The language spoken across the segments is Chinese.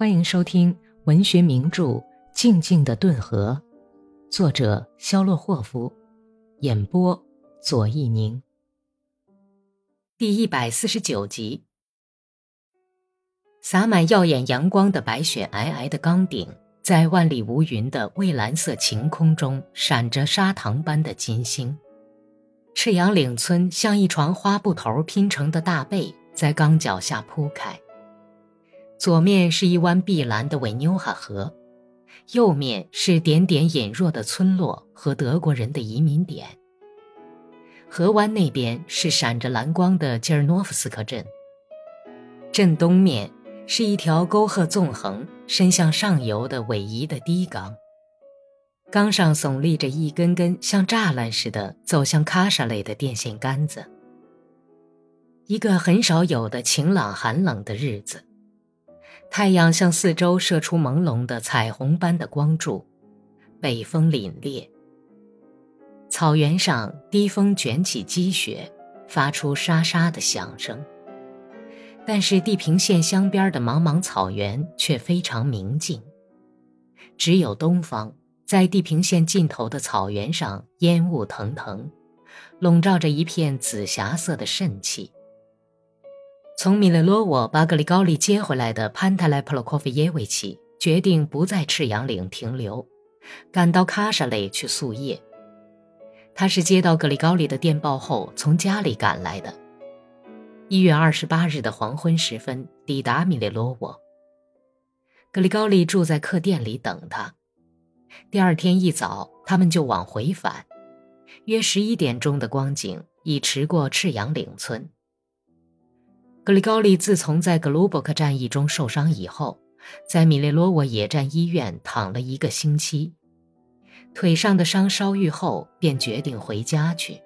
欢迎收听文学名著《静静的顿河》，作者肖洛霍夫，演播左一宁。第一百四十九集。洒满耀眼阳光的白雪皑皑的岗顶，在万里无云的蔚蓝色晴空中，闪着砂糖般的金星。赤阳岭村像一床花布头拼成的大被，在岗脚下铺开。左面是一湾碧蓝的维纽哈河，右面是点点隐若的村落和德国人的移民点。河湾那边是闪着蓝光的吉尔诺夫斯克镇。镇东面是一条沟壑纵横、伸向上游的逶迤的堤岗，岗上耸立着一根根像栅栏似的走向喀沙类的电线杆子。一个很少有的晴朗寒冷的日子。太阳向四周射出朦胧的彩虹般的光柱，北风凛冽。草原上低风卷起积雪，发出沙沙的响声。但是地平线镶边的茫茫草原却非常明净，只有东方，在地平线尽头的草原上烟雾腾腾，笼罩着一片紫霞色的渗气。从米列罗沃把格里高利接回来的潘塔莱普洛科夫耶维奇决定不在赤羊岭停留，赶到喀沙雷去宿夜。他是接到格里高利的电报后从家里赶来的。一月二十八日的黄昏时分抵达米列罗沃。格里高利住在客店里等他。第二天一早，他们就往回返。约十一点钟的光景，已驰过赤羊岭村。格里高利自从在格鲁伯克战役中受伤以后，在米列罗沃野战医院躺了一个星期，腿上的伤稍愈后，便决定回家去。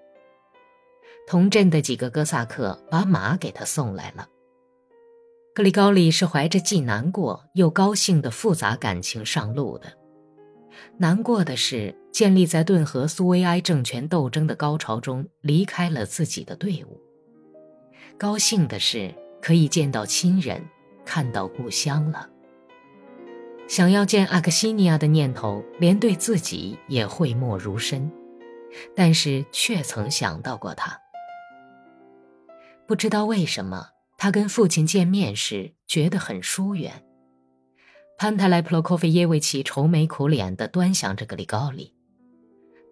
同镇的几个哥萨克把马给他送来了。格里高利是怀着既难过又高兴的复杂感情上路的。难过的是，建立在顿河苏维埃政权斗争的高潮中，离开了自己的队伍。高兴的是可以见到亲人，看到故乡了。想要见阿克西尼亚的念头，连对自己也讳莫如深，但是却曾想到过他。不知道为什么，他跟父亲见面时觉得很疏远。潘泰莱普洛科菲耶维奇愁眉苦脸地端详着格里高里，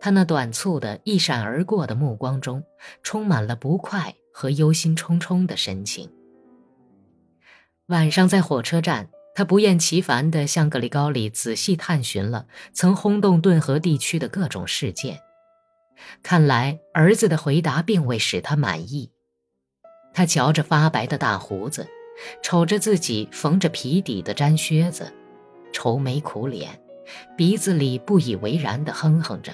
他那短促的一闪而过的目光中，充满了不快。和忧心忡忡的神情。晚上在火车站，他不厌其烦地向格里高里仔细探寻了曾轰动顿河地区的各种事件。看来儿子的回答并未使他满意。他瞧着发白的大胡子，瞅着自己缝着皮底的毡靴子，愁眉苦脸，鼻子里不以为然地哼哼着。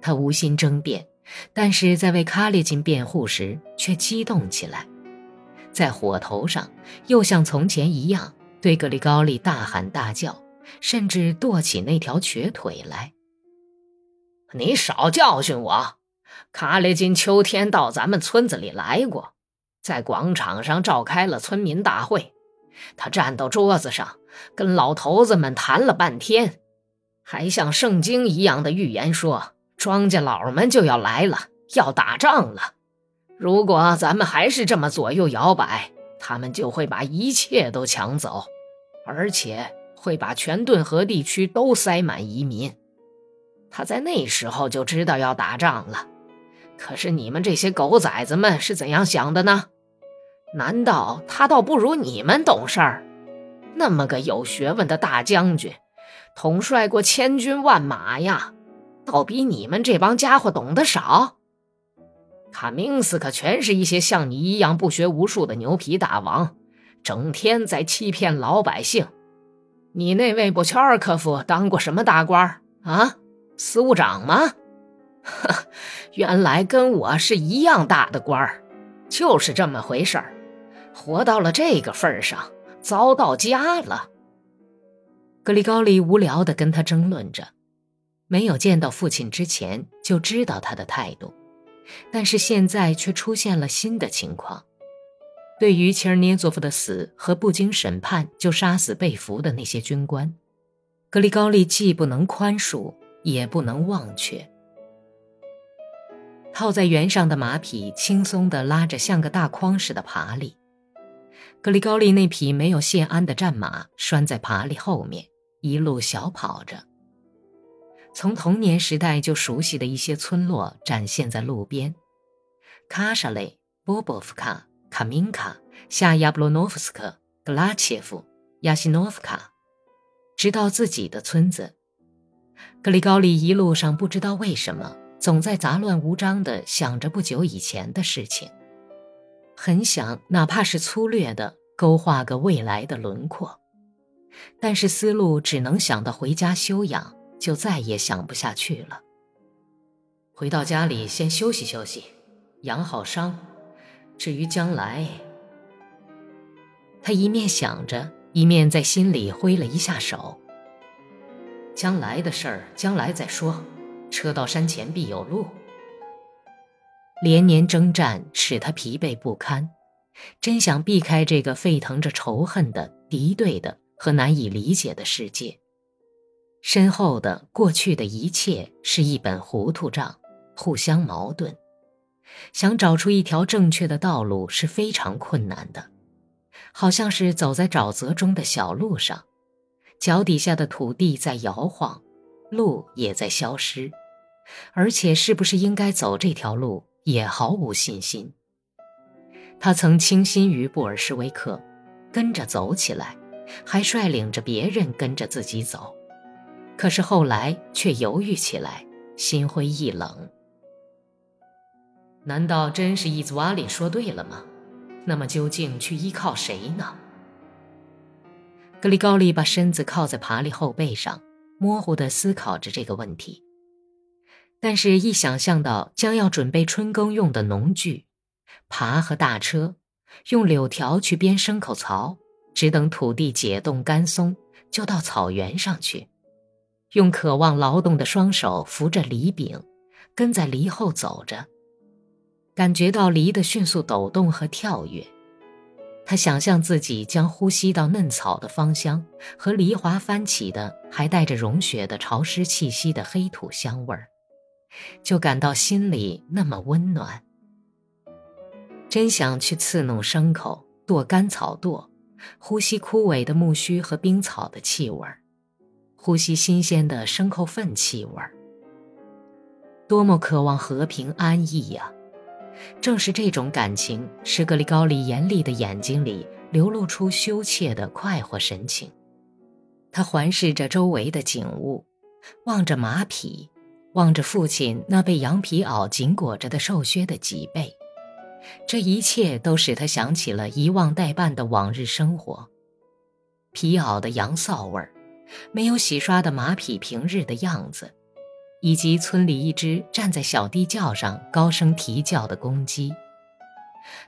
他无心争辩。但是在为卡列金辩护时，却激动起来，在火头上又像从前一样对格里高利大喊大叫，甚至跺起那条瘸腿来。你少教训我！卡列金秋天到咱们村子里来过，在广场上召开了村民大会，他站到桌子上，跟老头子们谈了半天，还像圣经一样的预言说。庄稼佬们就要来了，要打仗了。如果咱们还是这么左右摇摆，他们就会把一切都抢走，而且会把全顿河地区都塞满移民。他在那时候就知道要打仗了。可是你们这些狗崽子们是怎样想的呢？难道他倒不如你们懂事儿？那么个有学问的大将军，统帅过千军万马呀！倒比你们这帮家伙懂得少。卡明斯可全是一些像你一样不学无术的牛皮大王，整天在欺骗老百姓。你那位布乔尔科夫当过什么大官啊？司务长吗？呵，原来跟我是一样大的官儿，就是这么回事儿。活到了这个份上，糟到家了。格里高利无聊地跟他争论着。没有见到父亲之前就知道他的态度，但是现在却出现了新的情况。对于切尔涅佐夫的死和不经审判就杀死被俘的那些军官，格里高利既不能宽恕，也不能忘却。套在原上的马匹轻松地拉着像个大筐似的爬犁，格里高利那匹没有谢安的战马拴在爬犁后面，一路小跑着。从童年时代就熟悉的一些村落展现在路边：卡沙雷、波波夫卡。卡明卡、夏亚布罗诺夫斯克、格拉切夫、亚西诺夫卡，直到自己的村子。格里高利一路上不知道为什么，总在杂乱无章地想着不久以前的事情，很想哪怕是粗略地勾画个未来的轮廓，但是思路只能想到回家休养，就再也想不下去了。回到家里先休息休息，养好伤。至于将来，他一面想着，一面在心里挥了一下手。将来的事儿，将来再说。车到山前必有路。连年征战使他疲惫不堪，真想避开这个沸腾着仇恨的、敌对的和难以理解的世界。身后的过去的一切是一本糊涂账，互相矛盾。想找出一条正确的道路是非常困难的，好像是走在沼泽中的小路上，脚底下的土地在摇晃，路也在消失，而且是不是应该走这条路也毫无信心。他曾倾心于布尔什维克，跟着走起来，还率领着别人跟着自己走，可是后来却犹豫起来，心灰意冷。难道真是伊兹瓦里说对了吗？那么究竟去依靠谁呢？格里高利把身子靠在爬犁后背上，模糊地思考着这个问题。但是，一想象到将要准备春耕用的农具、耙和大车，用柳条去编牲口槽，只等土地解冻干松，就到草原上去，用渴望劳动的双手扶着犁柄，跟在犁后走着。感觉到梨的迅速抖动和跳跃，他想象自己将呼吸到嫩草的芳香和梨花翻起的还带着融雪的潮湿气息的黑土香味儿，就感到心里那么温暖。真想去刺弄牲口，剁干草垛，呼吸枯萎的木须和冰草的气味儿，呼吸新鲜的牲口粪气味儿。多么渴望和平安逸呀！正是这种感情，使格里高利严厉的眼睛里流露出羞怯的快活神情。他环视着周围的景物，望着马匹，望着父亲那被羊皮袄紧裹着的瘦削的脊背，这一切都使他想起了遗忘待办的往日生活：皮袄的羊臊味儿，没有洗刷的马匹平日的样子。以及村里一只站在小地窖上高声啼叫的公鸡，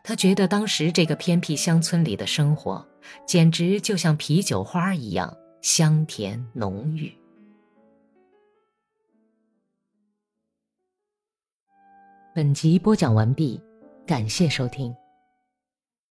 他觉得当时这个偏僻乡村里的生活，简直就像啤酒花一样香甜浓郁。本集播讲完毕，感谢收听。